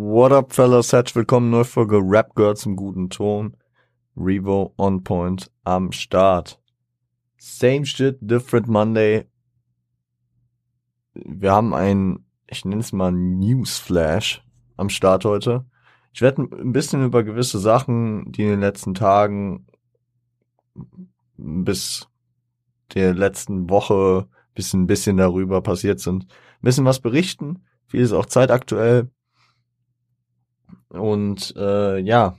What up, fellas? Herzlich willkommen, neue Folge Rap Girls im guten Ton. Revo on point am Start. Same shit, different Monday. Wir haben ein, ich nenne es mal Newsflash am Start heute. Ich werde ein bisschen über gewisse Sachen, die in den letzten Tagen bis der letzten Woche bisschen, bisschen darüber passiert sind, ein bisschen was berichten. Vieles auch zeitaktuell. Und äh, ja,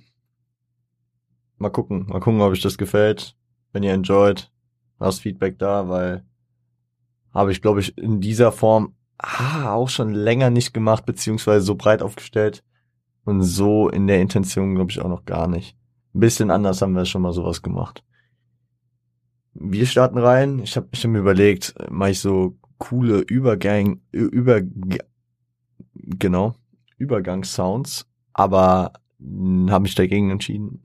mal gucken, mal gucken, ob euch das gefällt. Wenn ihr enjoyt, lasst Feedback da, weil habe ich, glaube ich, in dieser Form ah, auch schon länger nicht gemacht, beziehungsweise so breit aufgestellt. Und so in der Intention, glaube ich, auch noch gar nicht. Ein bisschen anders haben wir schon mal sowas gemacht. Wir starten rein. Ich habe ich hab mir überlegt, mache ich so coole Übergang, über, genau, Übergangssounds aber habe mich dagegen entschieden.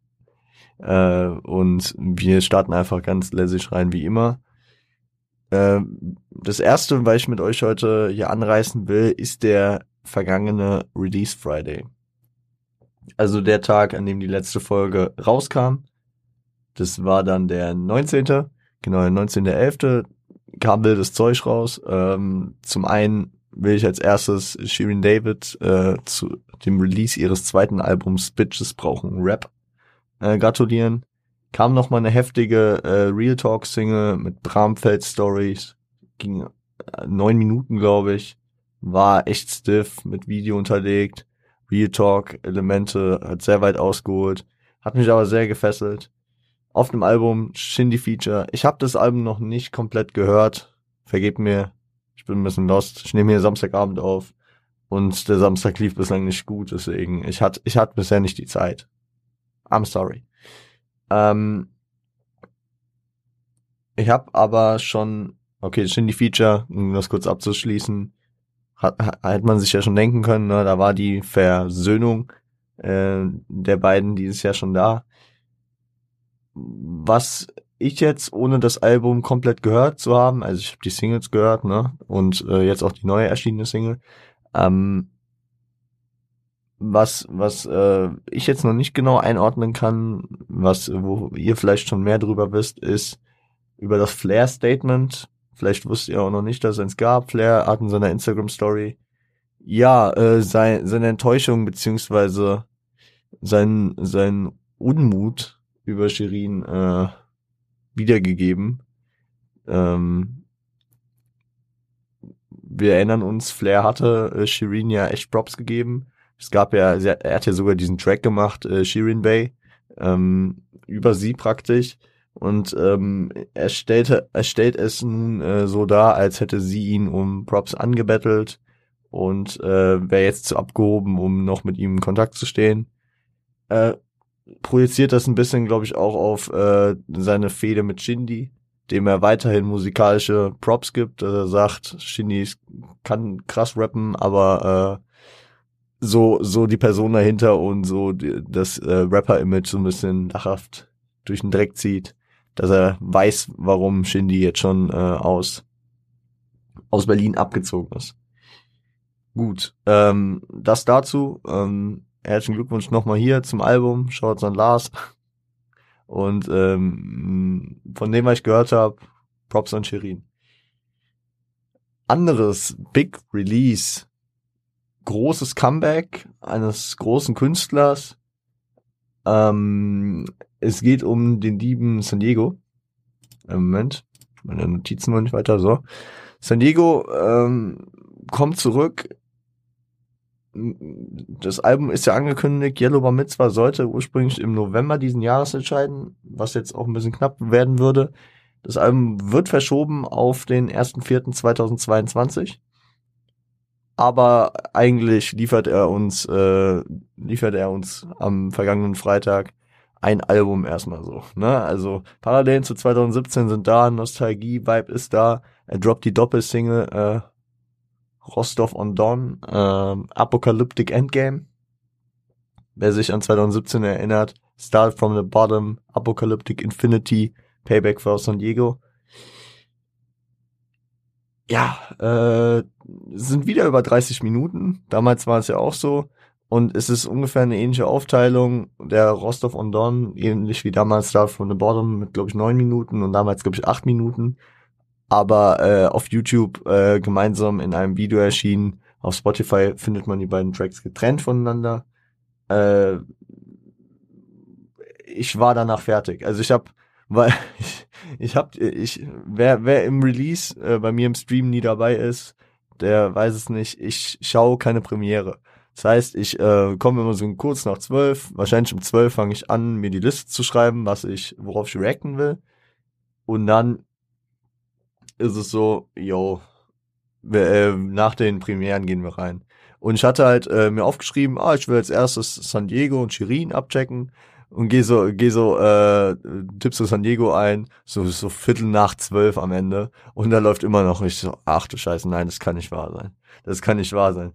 äh, und wir starten einfach ganz lässig rein wie immer. Äh, das erste, was ich mit euch heute hier anreißen will, ist der vergangene Release Friday. Also der Tag, an dem die letzte Folge rauskam. Das war dann der 19. Genau, der 19.11. kam wildes Zeug raus. Ähm, zum einen will ich als erstes Shirin David äh, zu dem Release ihres zweiten Albums Bitches brauchen Rap äh, gratulieren. Kam noch mal eine heftige äh, Real Talk Single mit Bramfeld Stories, ging äh, neun Minuten glaube ich, war echt stiff mit Video unterlegt, Real Talk Elemente hat sehr weit ausgeholt, hat mich aber sehr gefesselt. Auf dem Album Shindy Feature. Ich habe das Album noch nicht komplett gehört. Vergebt mir, ich bin ein bisschen lost. Ich nehme hier Samstagabend auf und der Samstag lief bislang nicht gut, deswegen ich hatte ich hatte bisher nicht die Zeit. I'm sorry. Ähm, ich habe aber schon okay, Shindy Feature, um das kurz abzuschließen, hat, hat man sich ja schon denken können, ne? da war die Versöhnung äh, der beiden dieses Jahr schon da. Was ich jetzt, ohne das Album komplett gehört zu haben, also ich habe die Singles gehört, ne? Und äh, jetzt auch die neue erschienene Single. Ähm, was was äh, ich jetzt noch nicht genau einordnen kann, was wo ihr vielleicht schon mehr drüber wisst, ist über das Flair Statement. Vielleicht wusst ihr auch noch nicht, dass es eins gab. Flair hat in seiner Instagram Story ja äh, sein, seine Enttäuschung beziehungsweise sein sein Unmut über Shirin äh, wiedergegeben. Ähm, wir erinnern uns, Flair hatte äh, Shirin ja echt Props gegeben. Es gab ja, er hat ja sogar diesen Track gemacht, äh, Shirin Bay, ähm, über sie praktisch. Und ähm, er, stellte, er stellt es nun äh, so dar, als hätte sie ihn um Props angebettelt und äh, wäre jetzt zu abgehoben, um noch mit ihm in Kontakt zu stehen. Äh, projiziert das ein bisschen, glaube ich, auch auf äh, seine Fehde mit Shindy, dem er weiterhin musikalische Props gibt. Er sagt, Shindy kann krass rappen, aber äh, so so die Person dahinter und so die, das äh, Rapper-Image so ein bisschen lachhaft durch den Dreck zieht, dass er weiß, warum Shindy jetzt schon äh, aus aus Berlin abgezogen ist. Gut, ähm, das dazu. Ähm, herzlichen Glückwunsch nochmal hier zum Album. Schaut an Lars. Und ähm, von dem, was ich gehört habe, Props an Shirin. Anderes Big Release, großes Comeback eines großen Künstlers. Ähm, es geht um den lieben San Diego. Moment, meine Notizen wollen nicht weiter so. San Diego ähm, kommt zurück das Album ist ja angekündigt, Yellow Bar Mitzvah sollte ursprünglich im November diesen Jahres entscheiden, was jetzt auch ein bisschen knapp werden würde. Das Album wird verschoben auf den 1.4.2022. Aber eigentlich liefert er uns, äh, liefert er uns am vergangenen Freitag ein Album erstmal so. Ne? Also Parallelen zu 2017 sind da, Nostalgie-Vibe ist da. Er droppt die Doppelsingle äh, Rostov on Don, ähm, Apocalyptic Endgame. Wer sich an 2017 erinnert, Start from the Bottom, Apocalyptic Infinity, Payback for San Diego. ja, äh, sind wieder über 30 Minuten. Damals war es ja auch so. Und es ist ungefähr eine ähnliche Aufteilung. Der Rostov on Don, ähnlich wie damals da von the Bottom mit, glaube ich, neun Minuten und damals, glaube ich, acht Minuten. Aber äh, auf YouTube äh, gemeinsam in einem Video erschienen. Auf Spotify findet man die beiden Tracks getrennt voneinander. Äh, ich war danach fertig. Also ich habe, weil ich, ich habe, ich, wer, wer im Release äh, bei mir im Stream nie dabei ist, der weiß es nicht. Ich schaue keine Premiere. Das heißt, ich äh, komme immer so kurz nach zwölf, wahrscheinlich um zwölf fange ich an, mir die Liste zu schreiben, was ich, worauf ich reacten will. Und dann ist es so, yo, wir, äh, nach den Premieren gehen wir rein. Und ich hatte halt äh, mir aufgeschrieben, ah, ich will als erstes San Diego und Shirin abchecken und geh so, geh so, äh, tippst so San Diego ein, so, so Viertel nach zwölf am Ende und da läuft immer noch nicht so, ach du Scheiße, nein, das kann nicht wahr sein. Das kann nicht wahr sein.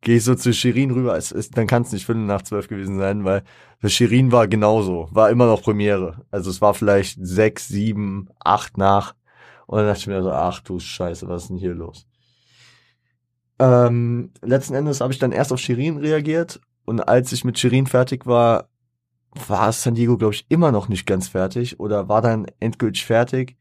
Geh so zu Shirin rüber, es ist, dann kann es nicht Viertel nach zwölf gewesen sein, weil Shirin war genauso, war immer noch Premiere. Also es war vielleicht sechs, sieben, acht nach. Und dann dachte ich mir so, ach du Scheiße, was ist denn hier los? Ähm, letzten Endes habe ich dann erst auf Shirin reagiert und als ich mit Shirin fertig war, war San Diego, glaube ich, immer noch nicht ganz fertig oder war dann endgültig fertig.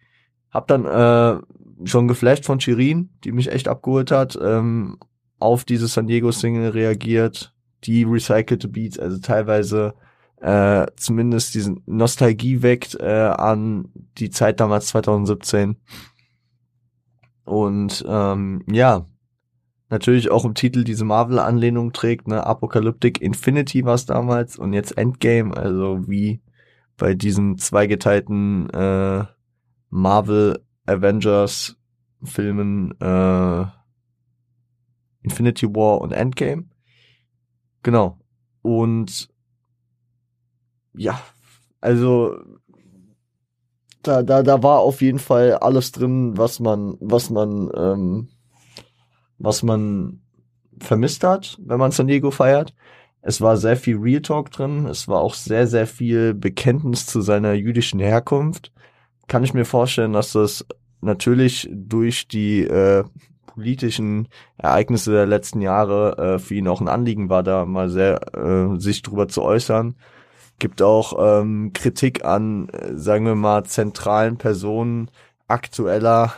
Hab dann äh, schon geflasht von Shirin, die mich echt abgeholt hat, ähm, auf diese San Diego Single reagiert, die recycelte Beats, also teilweise äh, zumindest diesen Nostalgie weckt äh, an die Zeit damals 2017. Und ähm, ja, natürlich auch im Titel diese Marvel-Anlehnung trägt, ne? Apocalyptic Infinity war es damals und jetzt Endgame, also wie bei diesen zweigeteilten äh, Marvel Avengers Filmen äh, Infinity War und Endgame. Genau. Und ja, also da, da, da war auf jeden Fall alles drin, was man, was man ähm, was man vermisst hat, wenn man San Diego feiert. Es war sehr viel Real Talk drin. Es war auch sehr, sehr viel Bekenntnis zu seiner jüdischen Herkunft. Kann ich mir vorstellen, dass das natürlich durch die äh, politischen Ereignisse der letzten Jahre äh, für ihn auch ein Anliegen war, da mal sehr äh, sich drüber zu äußern. Gibt auch ähm, Kritik an, äh, sagen wir mal, zentralen Personen aktueller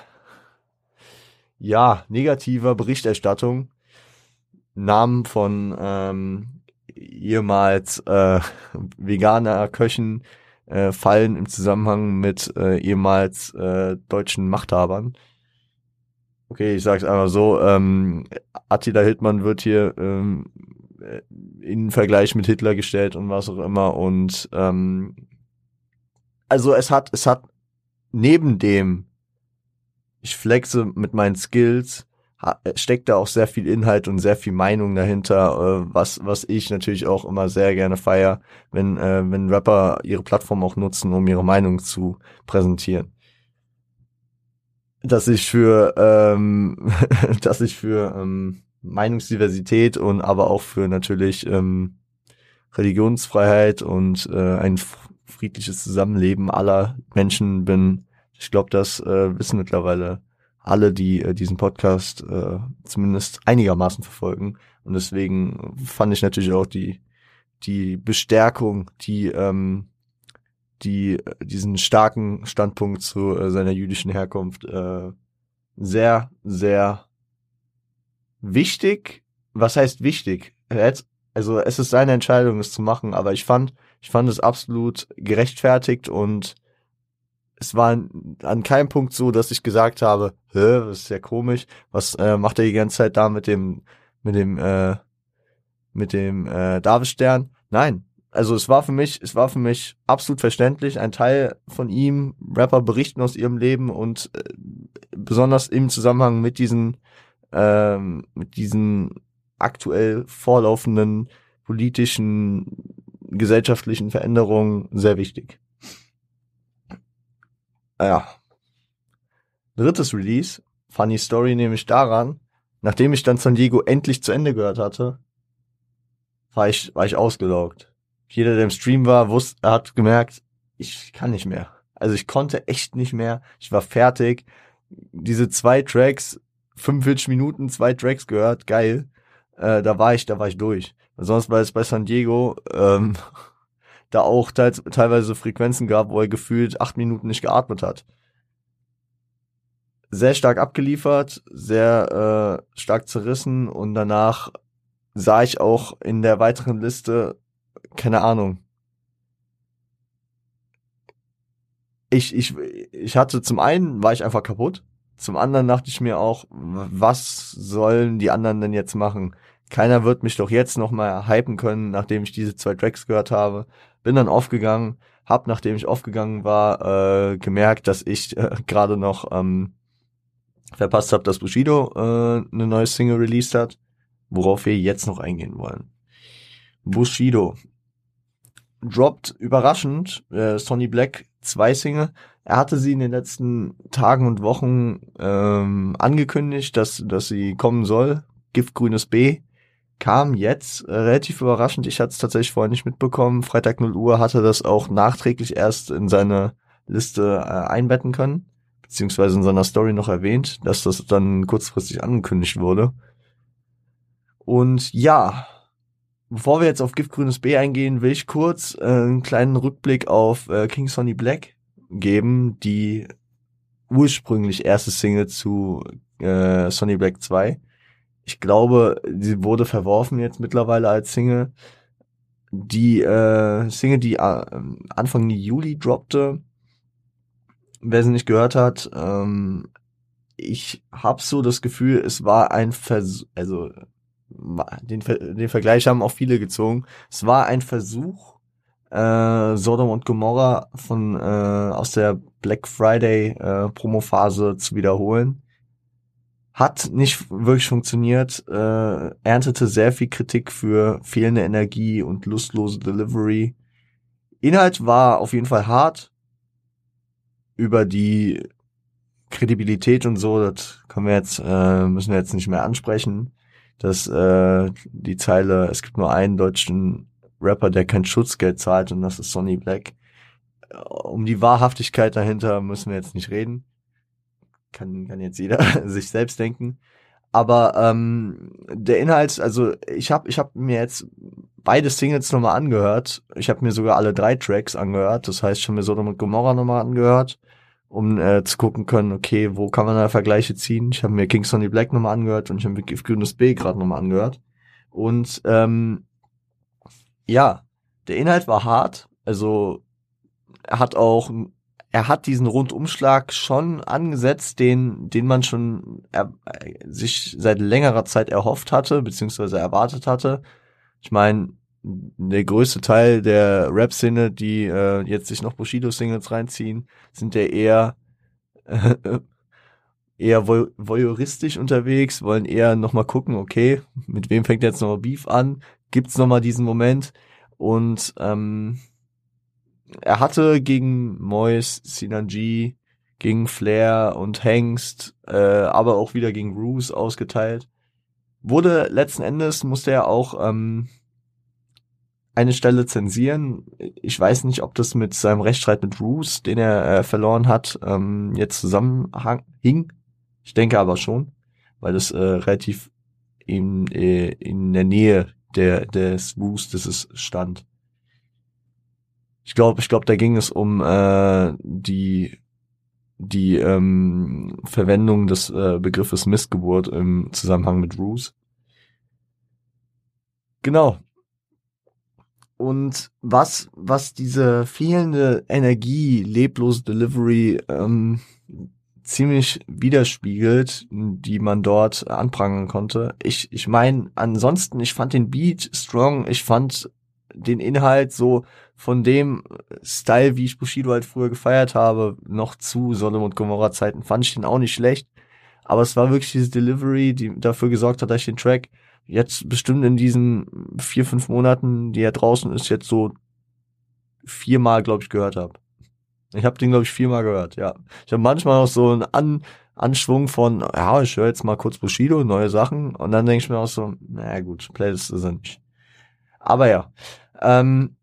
ja, negativer Berichterstattung. Namen von ähm, ehemals äh, veganer Köchen äh, fallen im Zusammenhang mit äh, ehemals äh, deutschen Machthabern. Okay, ich sag's einfach so, ähm, Attila Hildmann wird hier ähm, in Vergleich mit Hitler gestellt und was auch immer und ähm, also es hat es hat neben dem ich flexe mit meinen Skills, steckt da auch sehr viel Inhalt und sehr viel Meinung dahinter, äh, was was ich natürlich auch immer sehr gerne feier, wenn äh, wenn Rapper ihre Plattform auch nutzen, um ihre Meinung zu präsentieren. Dass ich für ähm, dass ich für ähm, Meinungsdiversität und aber auch für natürlich ähm, Religionsfreiheit und äh, ein friedliches Zusammenleben aller Menschen bin, ich glaube, das äh, wissen mittlerweile alle, die äh, diesen Podcast äh, zumindest einigermaßen verfolgen. Und deswegen fand ich natürlich auch die, die Bestärkung, die, ähm, die diesen starken Standpunkt zu äh, seiner jüdischen Herkunft äh, sehr, sehr wichtig. Was heißt wichtig? Also es ist seine Entscheidung, es zu machen, aber ich fand, ich fand es absolut gerechtfertigt und es war an keinem Punkt so, dass ich gesagt habe, Hä, das ist ja komisch, was äh, macht er die ganze Zeit da mit dem, mit dem, äh, mit dem äh, Davidstern? Nein. Also es war für mich, es war für mich absolut verständlich, ein Teil von ihm, Rapper berichten aus ihrem Leben und äh, besonders im Zusammenhang mit diesen, ähm, mit diesen aktuell vorlaufenden politischen, gesellschaftlichen Veränderungen sehr wichtig. Ja. Drittes Release, funny Story nämlich daran, nachdem ich dann San Diego endlich zu Ende gehört hatte, war ich, war ich ausgelaugt. Jeder, der im Stream war, wusste, hat gemerkt, ich kann nicht mehr. Also ich konnte echt nicht mehr. Ich war fertig. Diese zwei Tracks 45 Minuten, zwei Tracks gehört, geil. Äh, da war ich, da war ich durch. Sonst war es bei San Diego ähm, da auch teils, teilweise Frequenzen gab, wo er gefühlt acht Minuten nicht geatmet hat. Sehr stark abgeliefert, sehr äh, stark zerrissen und danach sah ich auch in der weiteren Liste, keine Ahnung. Ich, ich, ich hatte zum einen war ich einfach kaputt. Zum anderen dachte ich mir auch, was sollen die anderen denn jetzt machen? Keiner wird mich doch jetzt noch mal hypen können, nachdem ich diese zwei Tracks gehört habe. Bin dann aufgegangen, hab, nachdem ich aufgegangen war, äh, gemerkt, dass ich äh, gerade noch ähm, verpasst habe, dass Bushido äh, eine neue Single released hat, worauf wir jetzt noch eingehen wollen. Bushido droppt überraschend äh, Sonny Black zwei Single. Er hatte sie in den letzten Tagen und Wochen ähm, angekündigt, dass, dass sie kommen soll. Giftgrünes B kam jetzt äh, relativ überraschend. Ich hatte es tatsächlich vorher nicht mitbekommen. Freitag 0 Uhr hatte das auch nachträglich erst in seine Liste äh, einbetten können, beziehungsweise in seiner Story noch erwähnt, dass das dann kurzfristig angekündigt wurde. Und ja, bevor wir jetzt auf Giftgrünes B eingehen, will ich kurz äh, einen kleinen Rückblick auf äh, King Sonny Black geben, die ursprünglich erste Single zu äh, Sonny Black 2 ich glaube, sie wurde verworfen jetzt mittlerweile als Single. Die äh, Single, die äh, Anfang Juli droppte, wer sie nicht gehört hat, ähm, ich habe so das Gefühl, es war ein Versuch, also den, den Vergleich haben auch viele gezogen. Es war ein Versuch, äh, Sodom und Gomorra von äh, aus der Black Friday äh, Promophase zu wiederholen. Hat nicht wirklich funktioniert, äh, erntete sehr viel Kritik für fehlende Energie und lustlose Delivery. Inhalt war auf jeden Fall hart. Über die Kredibilität und so, das können wir jetzt, äh, müssen wir jetzt nicht mehr ansprechen. Dass äh, die Zeile, es gibt nur einen deutschen Rapper, der kein Schutzgeld zahlt und das ist Sonny Black. Um die Wahrhaftigkeit dahinter müssen wir jetzt nicht reden kann, kann jetzt jeder sich selbst denken. Aber ähm, der Inhalt, also ich habe ich hab mir jetzt beide Singles nochmal angehört. Ich habe mir sogar alle drei Tracks angehört. Das heißt, ich habe mir Sodom und Gomorra nochmal angehört, um äh, zu gucken können, okay, wo kann man da Vergleiche ziehen. Ich habe mir Kings Sonny Black nochmal angehört und ich habe mir Gift Grünes B gerade nochmal angehört. Und ähm, ja, der Inhalt war hart. Also er hat auch er hat diesen Rundumschlag schon angesetzt, den, den man schon er, sich seit längerer Zeit erhofft hatte, beziehungsweise erwartet hatte. Ich meine, der größte Teil der Rap-Szene, die äh, jetzt sich noch Bushido-Singles reinziehen, sind ja eher äh, eher voyeuristisch unterwegs, wollen eher nochmal gucken, okay, mit wem fängt jetzt nochmal Beef an? Gibt's nochmal diesen Moment? Und ähm, er hatte gegen Mois, Sinanji, gegen Flair und Hengst, äh, aber auch wieder gegen Roos ausgeteilt. Wurde letzten Endes, musste er auch ähm, eine Stelle zensieren. Ich weiß nicht, ob das mit seinem Rechtsstreit mit Roos, den er äh, verloren hat, ähm, jetzt zusammenhing. Ich denke aber schon, weil das äh, relativ in, äh, in der Nähe der des Roos, das es stand. Ich glaube, ich glaube, da ging es um äh, die die ähm, Verwendung des äh, Begriffes Missgeburt im Zusammenhang mit Ruse. Genau. Und was, was diese fehlende Energie, leblose Delivery ähm, ziemlich widerspiegelt, die man dort anprangern konnte. Ich, ich meine, ansonsten, ich fand den Beat strong, ich fand den Inhalt so von dem Style, wie ich Bushido halt früher gefeiert habe, noch zu Sonne und Gomorra Zeiten, fand ich den auch nicht schlecht. Aber es war wirklich diese Delivery, die dafür gesorgt hat, dass ich den Track jetzt bestimmt in diesen vier, fünf Monaten, die er draußen ist, jetzt so viermal, glaube ich, gehört habe. Ich habe den, glaube ich, viermal gehört, ja. Ich habe manchmal auch so einen An Anschwung von, ja, ich höre jetzt mal kurz Bushido, neue Sachen. Und dann denke ich mir auch so, naja gut, Playlist ist er nicht. Aber ja, ähm,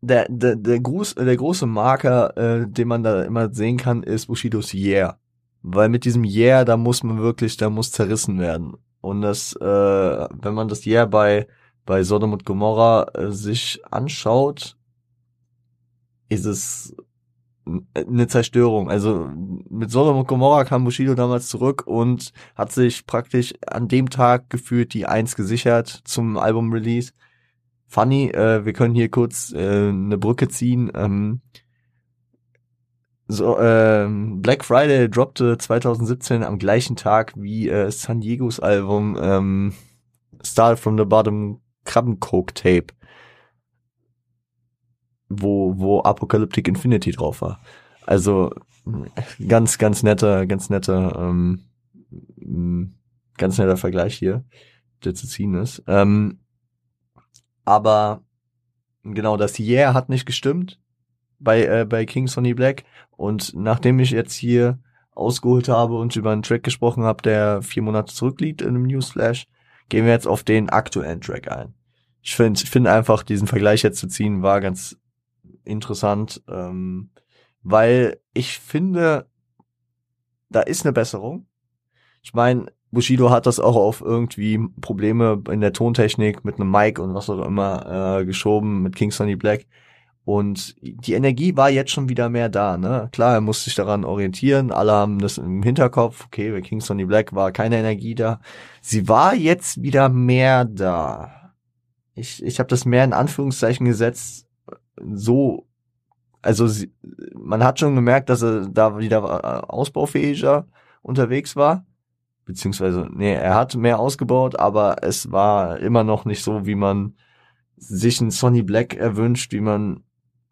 der, der, der, Gruß, der große Marker, äh, den man da immer sehen kann, ist Bushidos Yeah. weil mit diesem Yeah, da muss man wirklich, da muss zerrissen werden. Und das, äh, wenn man das Yeah bei, bei Sodom und Gomorra äh, sich anschaut, ist es eine Zerstörung. Also mit Sodom und Gomorra kam Bushido damals zurück und hat sich praktisch an dem Tag gefühlt die Eins gesichert zum Album-Release. Funny, äh, wir können hier kurz äh, eine Brücke ziehen. Ähm, so, äh, Black Friday droppte 2017 am gleichen Tag wie äh, San Diegos Album ähm, Start from the Bottom Krabbencoke Tape wo, wo Apocalyptic Infinity drauf war. Also ganz, ganz netter, ganz netter, ähm, ganz netter Vergleich hier, der zu ziehen ist. Ähm, aber genau, das Yeah hat nicht gestimmt bei, äh, bei King Sonny Black. Und nachdem ich jetzt hier ausgeholt habe und über einen Track gesprochen habe, der vier Monate zurückliegt in einem Newsflash, gehen wir jetzt auf den aktuellen Track ein. Ich finde ich finde einfach, diesen Vergleich jetzt zu ziehen, war ganz interessant, ähm, weil ich finde, da ist eine Besserung. Ich meine, Bushido hat das auch auf irgendwie Probleme in der Tontechnik mit einem Mic und was auch immer äh, geschoben mit King Sonny Black. Und die Energie war jetzt schon wieder mehr da, ne? Klar, er musste sich daran orientieren, alle haben das im Hinterkopf, okay, bei King Sonny Black war keine Energie da. Sie war jetzt wieder mehr da. Ich, ich habe das mehr in Anführungszeichen gesetzt, so, also sie, man hat schon gemerkt, dass er da wieder ausbaufähiger unterwegs war. Beziehungsweise, nee, er hat mehr ausgebaut, aber es war immer noch nicht so, wie man sich einen Sonny Black erwünscht, wie man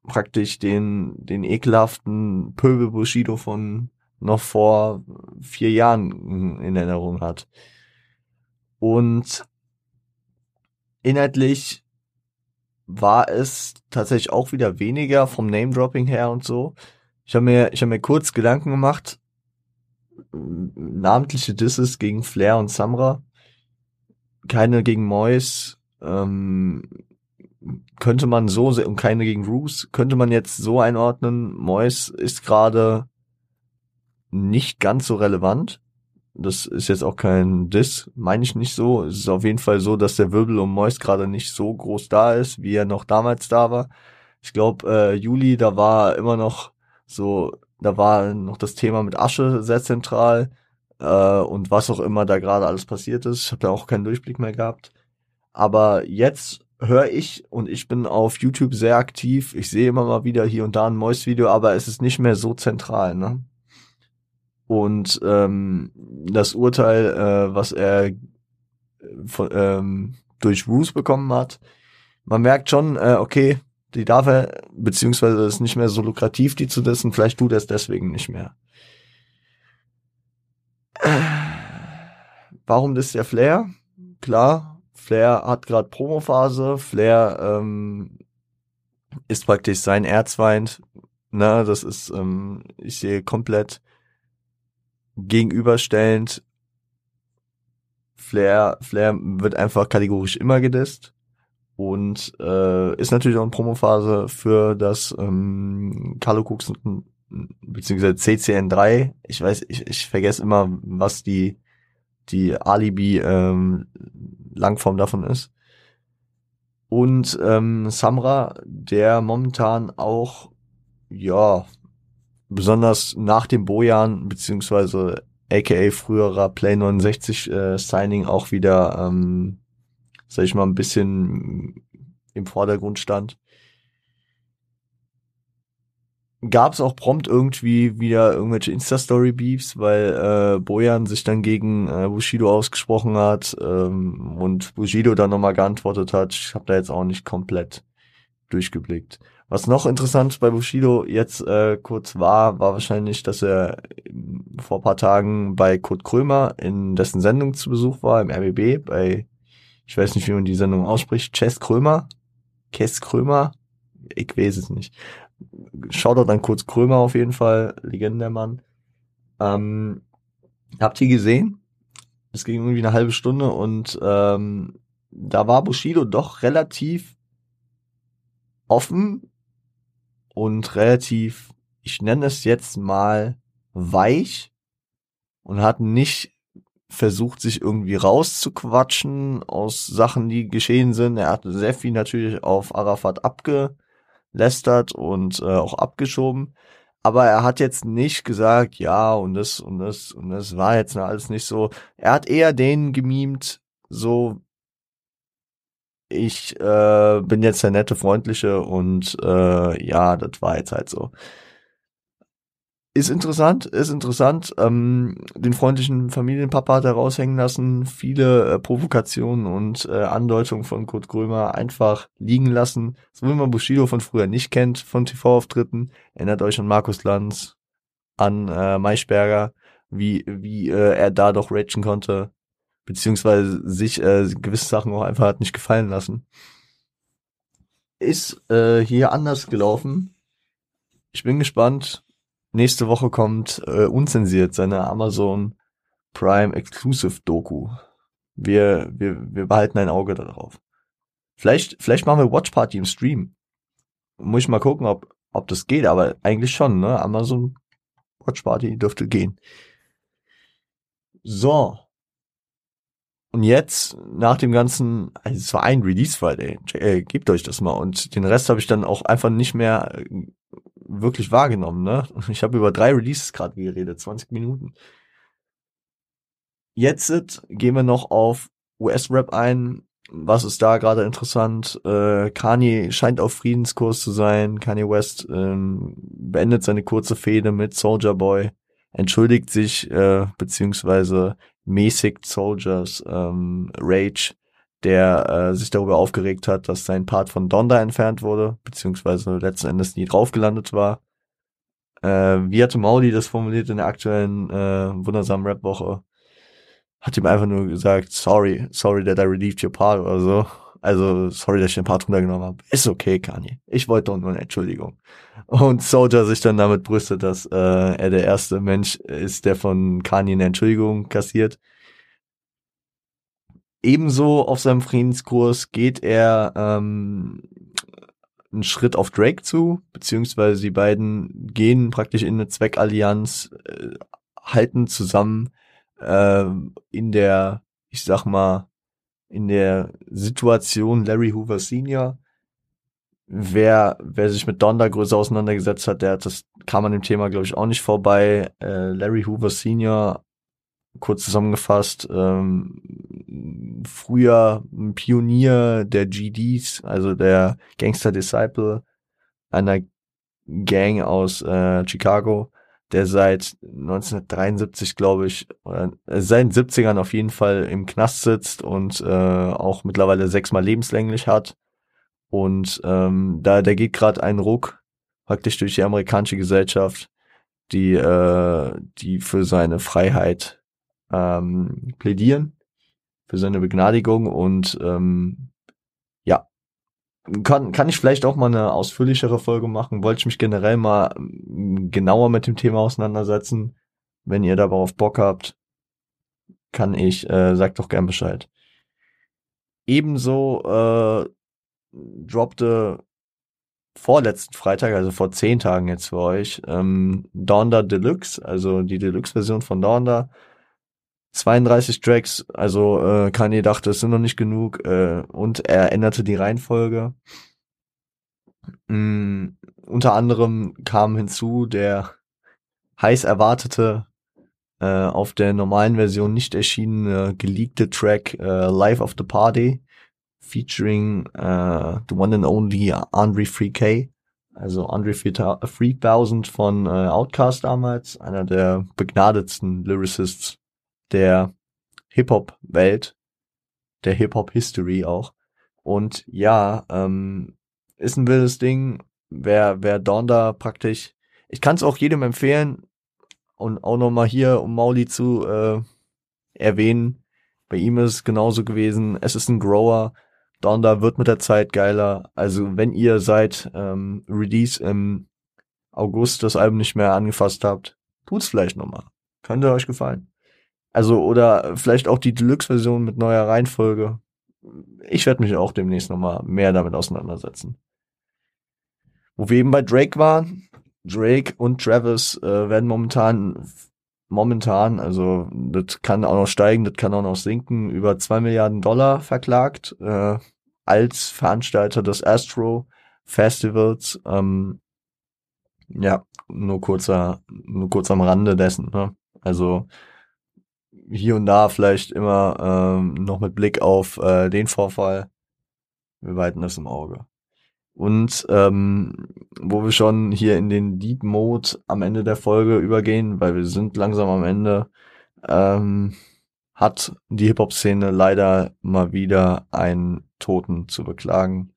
praktisch den, den ekelhaften Pöbel Bushido von noch vor vier Jahren in Erinnerung hat. Und inhaltlich war es tatsächlich auch wieder weniger vom Name-Dropping her und so. Ich habe mir, ich habe mir kurz Gedanken gemacht, namentliche Disses gegen Flair und Samra, keine gegen Mois, ähm, könnte man so, und keine gegen Roos, könnte man jetzt so einordnen, Mois ist gerade nicht ganz so relevant. Das ist jetzt auch kein Diss, meine ich nicht so. Es ist auf jeden Fall so, dass der Wirbel um Moist gerade nicht so groß da ist, wie er noch damals da war. Ich glaube, äh, Juli, da war immer noch so, da war noch das Thema mit Asche sehr zentral äh, und was auch immer da gerade alles passiert ist. Ich habe da auch keinen Durchblick mehr gehabt. Aber jetzt höre ich und ich bin auf YouTube sehr aktiv. Ich sehe immer mal wieder hier und da ein Moist-Video, aber es ist nicht mehr so zentral. Ne? Und ähm, das Urteil, äh, was er äh, von, ähm, durch Roos bekommen hat, man merkt schon, äh, okay, die darf er, beziehungsweise ist nicht mehr so lukrativ, die zu dessen, vielleicht tut er es deswegen nicht mehr. Warum das der Flair? Klar, Flair hat gerade Promophase, Flair ähm, ist praktisch sein Erzfeind. Na, das ist, ähm, ich sehe komplett gegenüberstellend Flair, Flair wird einfach kategorisch immer gedisst und äh, ist natürlich auch eine Promophase für das ähm, Carlo Cooks beziehungsweise CCN3. Ich weiß, ich, ich vergesse immer, was die die Alibi ähm, Langform davon ist. Und ähm, Samra, der momentan auch ja besonders nach dem Bojan, beziehungsweise aka früherer Play 69 äh, Signing auch wieder, ähm, sag ich mal, ein bisschen im Vordergrund stand. Gab es auch prompt irgendwie wieder irgendwelche Insta-Story-Beefs, weil äh, Bojan sich dann gegen äh, Bushido ausgesprochen hat ähm, und Bushido dann nochmal geantwortet hat. Ich habe da jetzt auch nicht komplett durchgeblickt. Was noch interessant bei Bushido jetzt äh, kurz war, war wahrscheinlich, dass er vor paar Tagen bei Kurt Krömer in dessen Sendung zu Besuch war, im RBB, bei, ich weiß nicht, wie man die Sendung ausspricht, Chess Krömer, Kess Krömer, ich weiß es nicht. Schaut dann kurz Krömer auf jeden Fall, Legendenmann. Ähm, habt ihr gesehen? Es ging irgendwie eine halbe Stunde und ähm, da war Bushido doch relativ offen und relativ, ich nenne es jetzt mal weich und hat nicht versucht, sich irgendwie rauszuquatschen aus Sachen, die geschehen sind. Er hat sehr viel natürlich auf Arafat abgelästert und äh, auch abgeschoben. Aber er hat jetzt nicht gesagt, ja, und das und das und das war jetzt alles nicht so. Er hat eher den gemimt, so ich äh, bin jetzt der nette, freundliche und äh, ja, das war jetzt halt so. Ist interessant, ist interessant. Ähm, den freundlichen Familienpapa hat er raushängen lassen, viele äh, Provokationen und äh, Andeutungen von Kurt Krömer einfach liegen lassen. So wie man Bushido von früher nicht kennt, von TV-Auftritten. Erinnert euch an Markus Lanz, an äh, Maischberger, wie, wie äh, er da doch ragen konnte, beziehungsweise sich äh, gewisse Sachen auch einfach hat nicht gefallen lassen. Ist äh, hier anders gelaufen. Ich bin gespannt, Nächste Woche kommt äh, unzensiert seine Amazon Prime Exclusive Doku. Wir, wir, wir behalten ein Auge darauf. Vielleicht, vielleicht machen wir Watch Party im Stream. Muss ich mal gucken, ob, ob das geht, aber eigentlich schon, ne? Amazon Watch Party dürfte gehen. So. Und jetzt, nach dem ganzen, also es war ein Release Friday, äh, gebt euch das mal. Und den Rest habe ich dann auch einfach nicht mehr äh, wirklich wahrgenommen, ne? Ich habe über drei Releases gerade geredet, 20 Minuten. Jetzt gehen wir noch auf US-Rap ein. Was ist da gerade interessant? Äh, Kanye scheint auf Friedenskurs zu sein. Kanye West ähm, beendet seine kurze Fehde mit Soldier Boy, entschuldigt sich äh, beziehungsweise mäßigt Soldiers ähm, Rage der äh, sich darüber aufgeregt hat, dass sein Part von Donda entfernt wurde, beziehungsweise letzten Endes nie drauf gelandet war. Äh, wie hatte Mauli das formuliert in der aktuellen äh, wundersamen Rap-Woche? Hat ihm einfach nur gesagt, sorry, sorry that I relieved your part oder so. Also, sorry, dass ich den Part runtergenommen habe. Ist okay, Kanye. Ich wollte doch nur eine Entschuldigung. Und Soldier sich dann damit brüstet, dass äh, er der erste Mensch ist, der von Kanye eine Entschuldigung kassiert. Ebenso auf seinem Friedenskurs geht er ähm, einen Schritt auf Drake zu, beziehungsweise die beiden gehen praktisch in eine Zweckallianz, äh, halten zusammen äh, in der, ich sag mal, in der Situation Larry Hoover Senior. Wer, wer sich mit Donda größer auseinandergesetzt hat, der hat das kam an dem Thema, glaube ich, auch nicht vorbei. Äh, Larry Hoover Senior kurz zusammengefasst, ähm, früher ein Pionier der GDs, also der Gangster Disciple, einer Gang aus äh, Chicago, der seit 1973, glaube ich, oder äh, seit den 70ern auf jeden Fall im Knast sitzt und äh, auch mittlerweile sechsmal lebenslänglich hat. Und ähm, da der geht gerade einen Ruck praktisch durch die amerikanische Gesellschaft, die äh, die für seine Freiheit ähm, plädieren für seine Begnadigung und ähm, ja, kann, kann ich vielleicht auch mal eine ausführlichere Folge machen. Wollte ich mich generell mal ähm, genauer mit dem Thema auseinandersetzen. Wenn ihr darauf Bock habt, kann ich, äh, sagt doch gern Bescheid. Ebenso äh, droppte vorletzten Freitag, also vor zehn Tagen jetzt für euch, ähm, Donda Deluxe, also die Deluxe-Version von Donda 32 Tracks, also äh, Kanye dachte, es sind noch nicht genug äh, und er änderte die Reihenfolge. Mm, unter anderem kam hinzu der heiß erwartete äh, auf der normalen Version nicht erschienene geleakte Track äh, Life of the Party featuring äh, the one and only Andre 3K, also Andre 3000 von äh, Outkast damals, einer der begnadetsten Lyricists der Hip-Hop-Welt, der Hip-Hop-History auch. Und ja, ähm, ist ein wildes Ding. Wer, wer Donda praktisch, ich kann es auch jedem empfehlen und auch nochmal hier, um Mauli zu äh, erwähnen, bei ihm ist es genauso gewesen. Es ist ein Grower. Donda wird mit der Zeit geiler. Also wenn ihr seit ähm, Release im August das Album nicht mehr angefasst habt, tut's vielleicht nochmal. Könnte euch gefallen. Also, oder vielleicht auch die Deluxe-Version mit neuer Reihenfolge. Ich werde mich auch demnächst nochmal mehr damit auseinandersetzen. Wo wir eben bei Drake waren, Drake und Travis äh, werden momentan momentan, also das kann auch noch steigen, das kann auch noch sinken, über zwei Milliarden Dollar verklagt äh, als Veranstalter des Astro Festivals. Ähm, ja, nur kurzer, nur kurz am Rande dessen. Ne? Also hier und da vielleicht immer ähm, noch mit Blick auf äh, den Vorfall. Wir weiten das im Auge. Und ähm, wo wir schon hier in den Deep Mode am Ende der Folge übergehen, weil wir sind langsam am Ende, ähm, hat die Hip-Hop-Szene leider mal wieder einen Toten zu beklagen.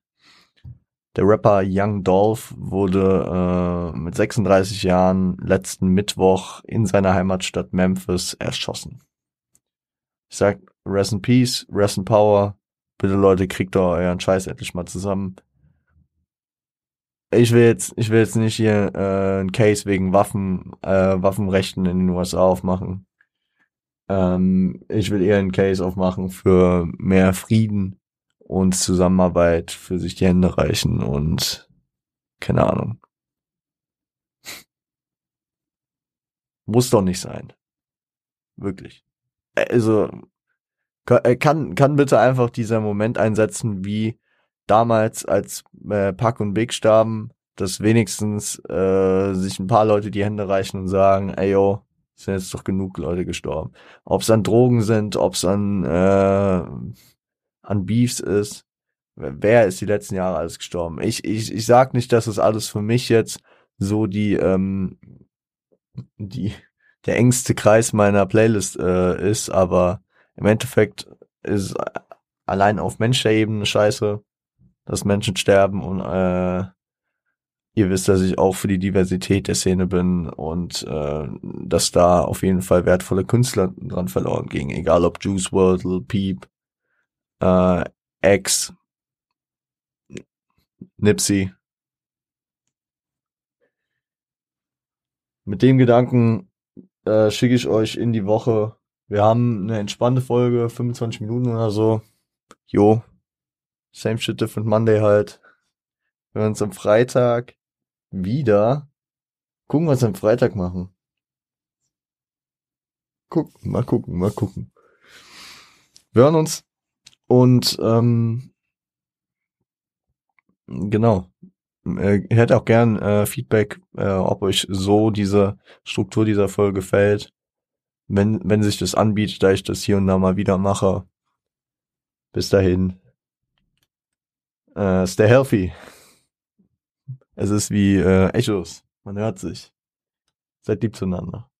Der Rapper Young Dolph wurde äh, mit 36 Jahren letzten Mittwoch in seiner Heimatstadt Memphis erschossen. Ich sag Rest in Peace, Rest in Power. Bitte Leute, kriegt doch euren Scheiß endlich mal zusammen ich will jetzt, ich will jetzt nicht hier äh, ein Case wegen Waffen, äh, Waffenrechten in den USA aufmachen. Ähm, ich will eher einen Case aufmachen für mehr Frieden und Zusammenarbeit, für sich die Hände reichen und keine Ahnung. Muss doch nicht sein. Wirklich. Also äh, kann kann bitte einfach dieser Moment einsetzen, wie damals, als äh, Pack und Big starben, dass wenigstens äh, sich ein paar Leute die Hände reichen und sagen, ey yo, sind jetzt doch genug Leute gestorben. Ob es an Drogen sind, ob es an, äh, an Beefs ist. Wer ist die letzten Jahre alles gestorben? Ich, ich, ich sag nicht, dass das alles für mich jetzt so die, ähm, die, der engste Kreis meiner Playlist äh, ist, aber im Endeffekt ist allein auf menschlicher Ebene scheiße dass Menschen sterben und äh, ihr wisst, dass ich auch für die Diversität der Szene bin und äh, dass da auf jeden Fall wertvolle Künstler dran verloren gingen, egal ob Juice WRLD, Lil Peep, äh, X, Nipsey. Mit dem Gedanken äh, schicke ich euch in die Woche. Wir haben eine entspannte Folge, 25 Minuten oder so. Jo, Same shit, different Monday halt. Wir uns am Freitag wieder. Gucken, was wir am Freitag machen. Gucken, mal gucken, mal gucken. Wir hören uns und ähm, genau. Äh, hätte auch gern äh, Feedback, äh, ob euch so diese Struktur dieser Folge gefällt. Wenn, wenn sich das anbietet, da ich das hier und da mal wieder mache. Bis dahin. Äh, stay healthy. Es ist wie äh, Echos. Man hört sich. Seid lieb zueinander.